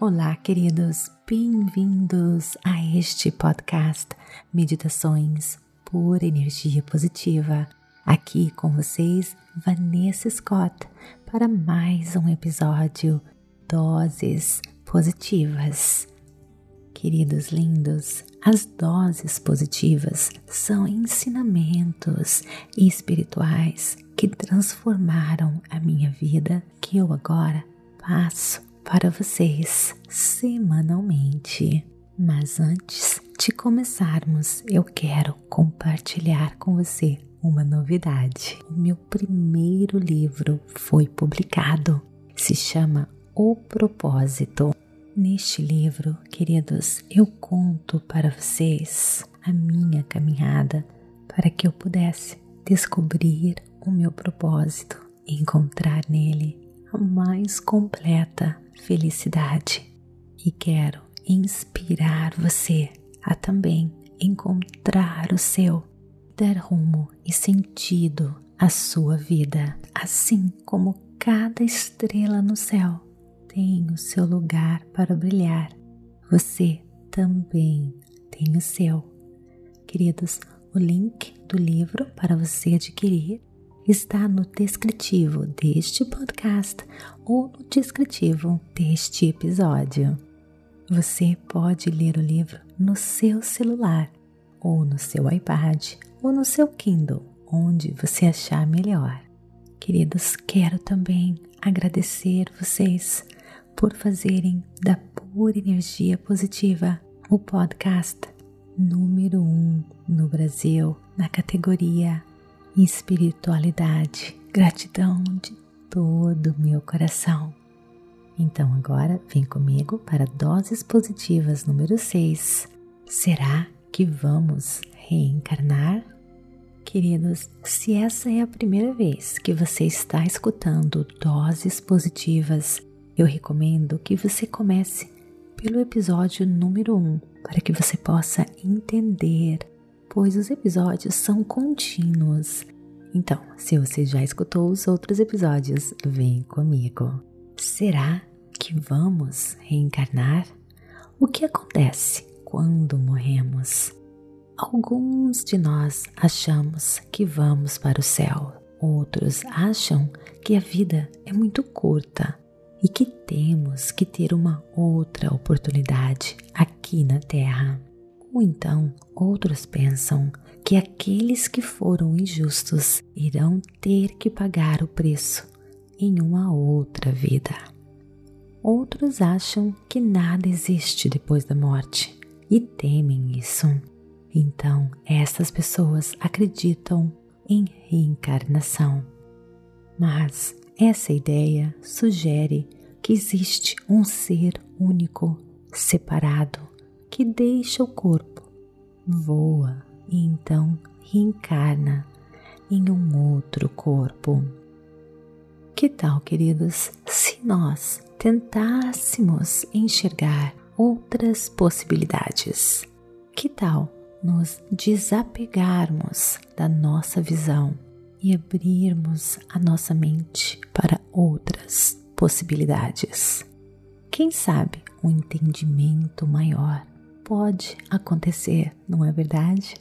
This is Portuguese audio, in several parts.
Olá, queridos, bem-vindos a este podcast Meditações por Energia Positiva. Aqui com vocês, Vanessa Scott, para mais um episódio Doses Positivas. Queridos lindos, as doses positivas são ensinamentos espirituais que transformaram a minha vida que eu agora passo para vocês semanalmente. Mas antes de começarmos, eu quero compartilhar com você uma novidade. O meu primeiro livro foi publicado. Se chama O Propósito. Neste livro, queridos, eu conto para vocês a minha caminhada para que eu pudesse descobrir o meu propósito e encontrar nele mais completa felicidade. E quero inspirar você a também encontrar o seu, dar rumo e sentido à sua vida, assim como cada estrela no céu tem o seu lugar para brilhar, você também tem o seu. Queridos, o link do livro para você adquirir está no descritivo deste podcast ou no descritivo deste episódio. Você pode ler o livro no seu celular, ou no seu iPad, ou no seu Kindle, onde você achar melhor. Queridos, quero também agradecer vocês por fazerem da Pura Energia Positiva o podcast número um no Brasil na categoria Espiritualidade. Gratidão de todo o meu coração. Então agora vem comigo para Doses Positivas número 6. Será que vamos reencarnar? Queridos, se essa é a primeira vez que você está escutando Doses Positivas, eu recomendo que você comece pelo episódio número 1 para que você possa entender, pois os episódios são contínuos. Então, se você já escutou os outros episódios, vem comigo. Será que vamos reencarnar? O que acontece quando morremos? Alguns de nós achamos que vamos para o céu, outros acham que a vida é muito curta e que temos que ter uma outra oportunidade aqui na Terra. Ou então, outros pensam que aqueles que foram injustos irão ter que pagar o preço em uma outra vida. Outros acham que nada existe depois da morte e temem isso. Então, essas pessoas acreditam em reencarnação. Mas essa ideia sugere que existe um ser único, separado, que deixa o corpo, voa e então reencarna em um outro corpo. Que tal, queridos, se nós tentássemos enxergar outras possibilidades? Que tal nos desapegarmos da nossa visão e abrirmos a nossa mente para outras possibilidades. Quem sabe um entendimento maior pode acontecer, não é verdade?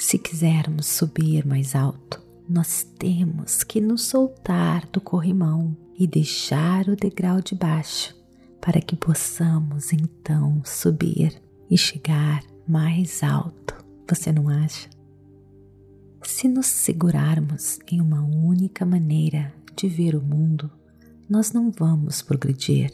Se quisermos subir mais alto, nós temos que nos soltar do corrimão e deixar o degrau de baixo para que possamos então subir e chegar mais alto. Você não acha? Se nos segurarmos em uma única maneira de ver o mundo, nós não vamos progredir.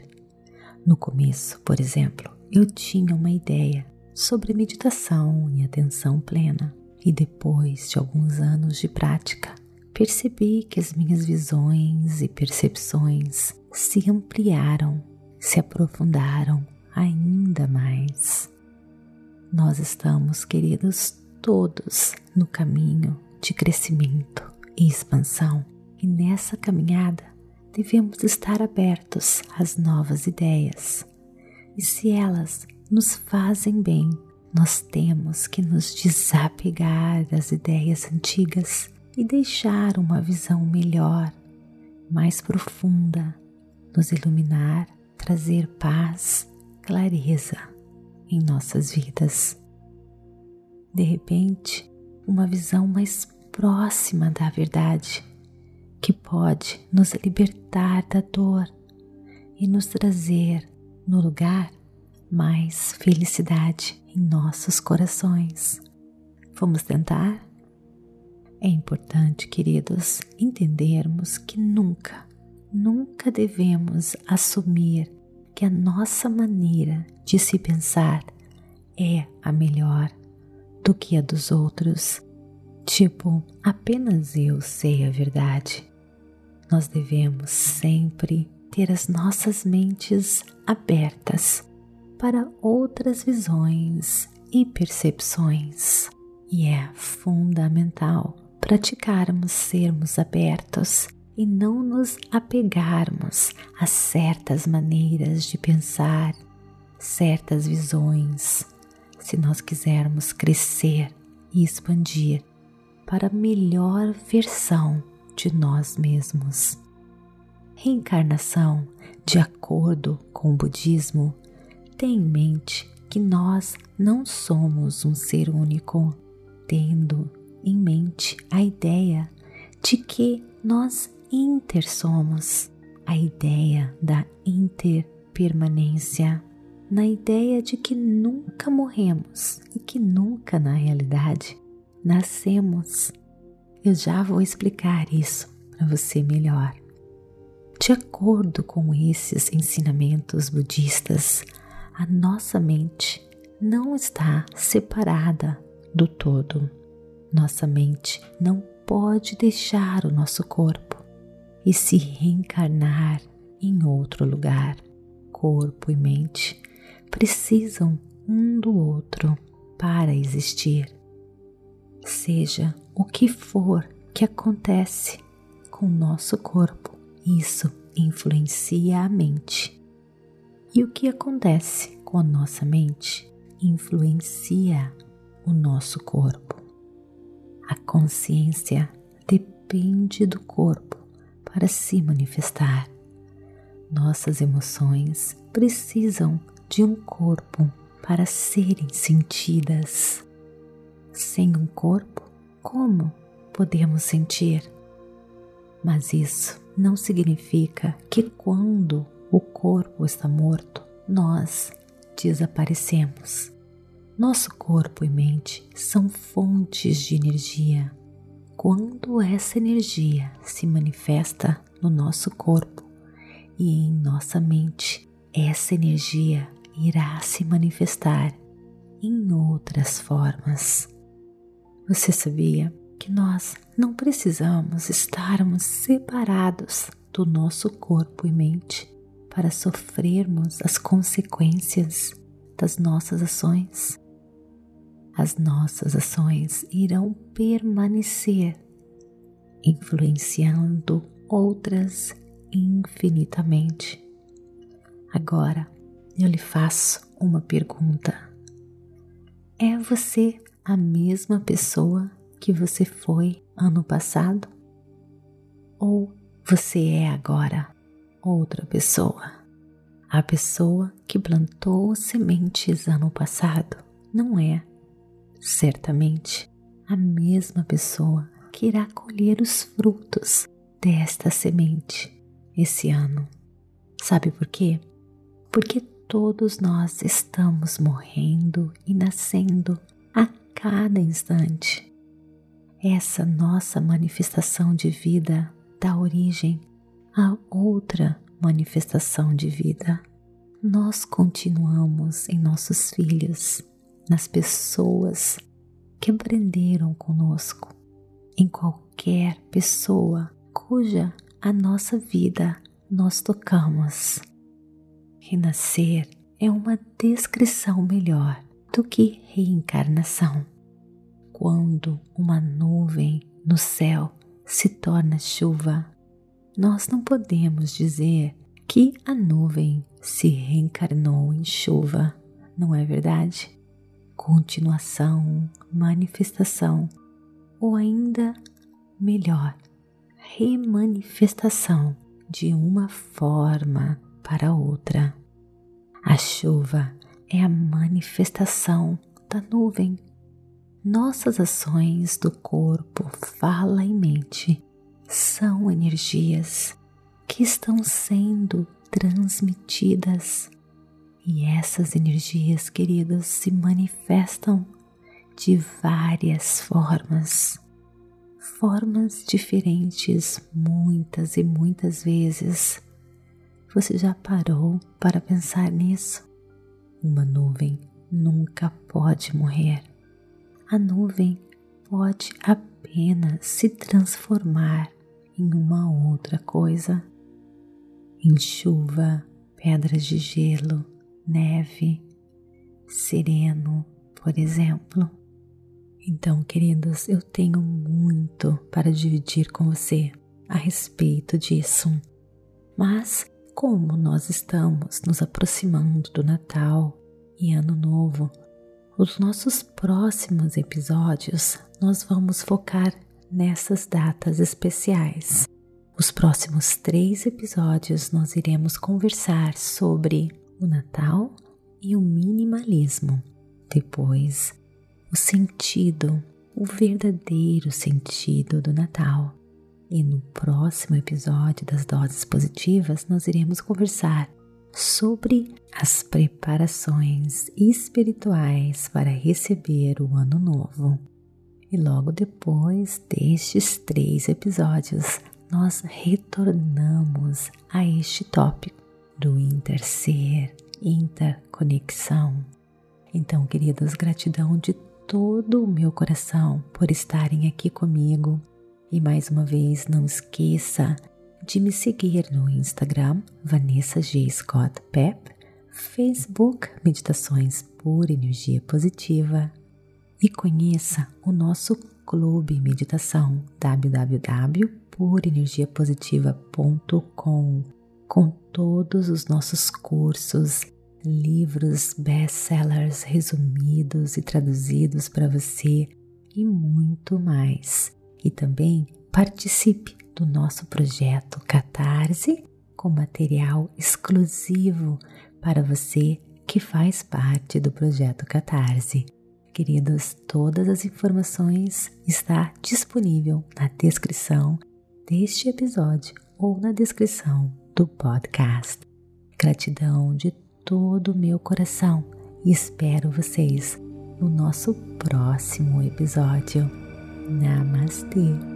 No começo, por exemplo, eu tinha uma ideia sobre meditação e atenção plena, e depois de alguns anos de prática, percebi que as minhas visões e percepções se ampliaram, se aprofundaram ainda mais. Nós estamos, queridos, todos no caminho de crescimento e expansão, e nessa caminhada devemos estar abertos às novas ideias. E se elas nos fazem bem, nós temos que nos desapegar das ideias antigas e deixar uma visão melhor, mais profunda, nos iluminar trazer paz, clareza em nossas vidas. De repente, uma visão mais próxima da verdade que pode nos libertar da dor e nos trazer no lugar mais felicidade em nossos corações. Vamos tentar? É importante, queridos, entendermos que nunca, nunca devemos assumir que a nossa maneira de se pensar é a melhor do que a dos outros. Tipo, apenas eu sei a verdade. Nós devemos sempre ter as nossas mentes abertas para outras visões e percepções. E é fundamental praticarmos sermos abertos e não nos apegarmos a certas maneiras de pensar, certas visões, se nós quisermos crescer e expandir para a melhor versão de nós mesmos. Reencarnação, de acordo com o budismo, tem em mente que nós não somos um ser único, tendo em mente a ideia de que nós intersomos, a ideia da interpermanência, na ideia de que nunca morremos e que nunca, na realidade, nascemos. Eu já vou explicar isso para você melhor. De acordo com esses ensinamentos budistas, a nossa mente não está separada do todo. Nossa mente não pode deixar o nosso corpo e se reencarnar em outro lugar. Corpo e mente precisam um do outro para existir. Seja o que for que acontece com o nosso corpo, isso influencia a mente. E o que acontece com a nossa mente influencia o nosso corpo. A consciência depende do corpo para se manifestar. Nossas emoções precisam de um corpo para serem sentidas. Sem um corpo, como podemos sentir? Mas isso não significa que quando o corpo está morto, nós desaparecemos. Nosso corpo e mente são fontes de energia. Quando essa energia se manifesta no nosso corpo e em nossa mente, essa energia irá se manifestar em outras formas. Você sabia que nós não precisamos estarmos separados do nosso corpo e mente para sofrermos as consequências das nossas ações? as nossas ações irão permanecer, influenciando outras infinitamente. Agora eu lhe faço uma pergunta: é você a mesma pessoa que você foi ano passado? Ou você é agora outra pessoa? A pessoa que plantou sementes ano passado não é certamente a mesma pessoa que irá colher os frutos desta semente esse ano. Sabe por quê? Porque todos nós estamos morrendo e nascendo a cada instante. Essa nossa manifestação de vida dá origem a outra manifestação de vida. Nós continuamos em nossos filhos nas pessoas que aprenderam conosco, em qualquer pessoa cuja a nossa vida nós tocamos. Renascer é uma descrição melhor do que reencarnação. Quando uma nuvem no céu se torna chuva, nós não podemos dizer que a nuvem se reencarnou em chuva, não é verdade? continuação, manifestação ou ainda melhor, remanifestação de uma forma para outra. A chuva é a manifestação da nuvem. Nossas ações do corpo, fala e mente são energias que estão sendo transmitidas. E essas energias, queridos, se manifestam de várias formas, formas diferentes, muitas e muitas vezes. Você já parou para pensar nisso? Uma nuvem nunca pode morrer. A nuvem pode apenas se transformar em uma outra coisa. Em chuva, pedras de gelo, neve, sereno, por exemplo. Então, queridos, eu tenho muito para dividir com você a respeito disso. Mas, como nós estamos nos aproximando do Natal e Ano Novo, os nossos próximos episódios nós vamos focar nessas datas especiais. Os próximos três episódios nós iremos conversar sobre o Natal e o minimalismo. Depois, o sentido, o verdadeiro sentido do Natal. E no próximo episódio das Doses Positivas, nós iremos conversar sobre as preparações espirituais para receber o Ano Novo. E logo depois destes três episódios, nós retornamos a este tópico do interser, interconexão. Então, queridos, gratidão de todo o meu coração por estarem aqui comigo. E mais uma vez, não esqueça de me seguir no Instagram, Vanessa G. Scott Pep, Facebook, Meditações por Energia Positiva e conheça o nosso Clube Meditação www.purenergiapositiva.com com todos os nossos cursos, livros best-sellers resumidos e traduzidos para você e muito mais. E também participe do nosso projeto Catarse com material exclusivo para você que faz parte do projeto Catarse. Queridos, todas as informações está disponível na descrição deste episódio ou na descrição do podcast. Gratidão de todo o meu coração e espero vocês no nosso próximo episódio. Namastê!